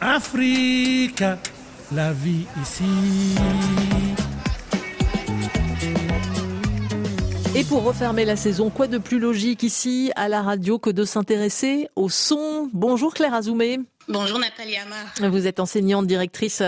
Afrique, la vie ici. Et pour refermer la saison, quoi de plus logique ici à la radio que de s'intéresser au son? Bonjour Claire Azoumé. Bonjour Nathalie Amar. Vous êtes enseignante directrice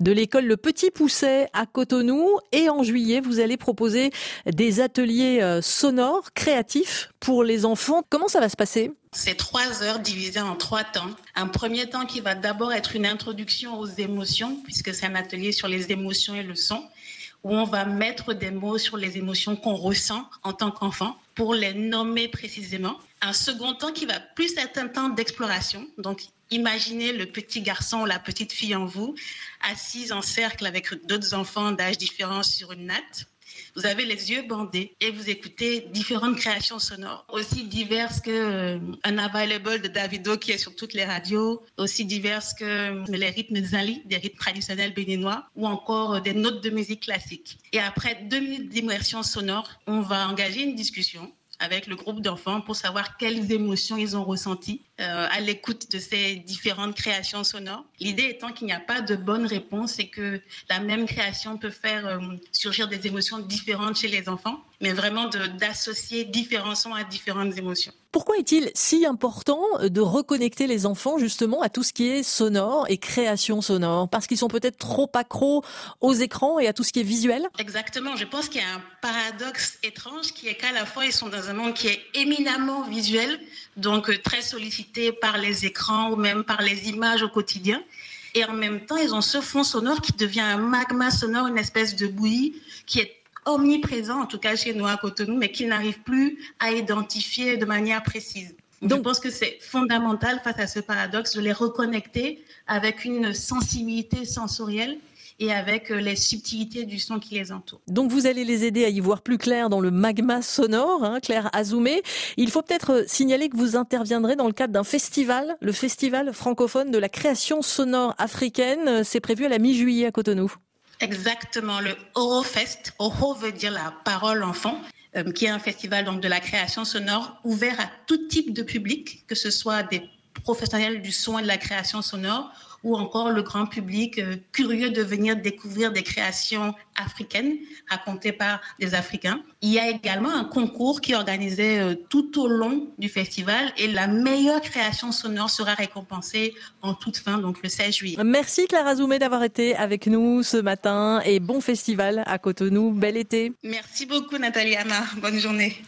de l'école Le Petit Pousset à Cotonou et en juillet vous allez proposer des ateliers euh, sonores créatifs pour les enfants. Comment ça va se passer? C'est trois heures divisées en trois temps. Un premier temps qui va d'abord être une introduction aux émotions, puisque c'est un atelier sur les émotions et le son où on va mettre des mots sur les émotions qu'on ressent en tant qu'enfant pour les nommer précisément. Un second temps qui va plus être un temps d'exploration. Donc, imaginez le petit garçon ou la petite fille en vous, assise en cercle avec d'autres enfants d'âge différents sur une natte vous avez les yeux bandés et vous écoutez différentes créations sonores, aussi diverses que euh, un Available de Davido qui est sur toutes les radios, aussi diverses que euh, les rythmes zali, des rythmes traditionnels béninois, ou encore euh, des notes de musique classique. Et après deux minutes d'immersion sonore, on va engager une discussion avec le groupe d'enfants pour savoir quelles émotions ils ont ressenties euh, à l'écoute de ces différentes créations sonores. L'idée étant qu'il n'y a pas de bonne réponse et que la même création peut faire euh, surgir des émotions différentes chez les enfants, mais vraiment d'associer différents sons à différentes émotions. Pourquoi est-il si important de reconnecter les enfants justement à tout ce qui est sonore et création sonore? Parce qu'ils sont peut-être trop accros aux écrans et à tout ce qui est visuel? Exactement. Je pense qu'il y a un paradoxe étrange qui est qu'à la fois ils sont dans un monde qui est éminemment visuel, donc euh, très sollicité par les écrans ou même par les images au quotidien. Et en même temps, ils ont ce fond sonore qui devient un magma sonore, une espèce de bouillie qui est omniprésent, en tout cas chez nous à Cotonou, mais qu'ils n'arrivent plus à identifier de manière précise. Donc, je pense que c'est fondamental face à ce paradoxe de les reconnecter avec une sensibilité sensorielle et avec euh, les subtilités du son qui les entoure. Donc vous allez les aider à y voir plus clair dans le magma sonore, hein, Claire Azoumé. Il faut peut-être signaler que vous interviendrez dans le cadre d'un festival, le festival francophone de la création sonore africaine. C'est prévu à la mi-juillet à Cotonou. Exactement, le Orofest. Oro veut dire la parole enfant, euh, qui est un festival donc de la création sonore ouvert à tout type de public, que ce soit des professionnels du son et de la création sonore ou encore le grand public euh, curieux de venir découvrir des créations africaines racontées par des Africains. Il y a également un concours qui est organisé euh, tout au long du festival et la meilleure création sonore sera récompensée en toute fin, donc le 16 juillet. Merci Clara Zoumé d'avoir été avec nous ce matin et bon festival à Cotonou. Bel été. Merci beaucoup Nathalie Anna. Bonne journée.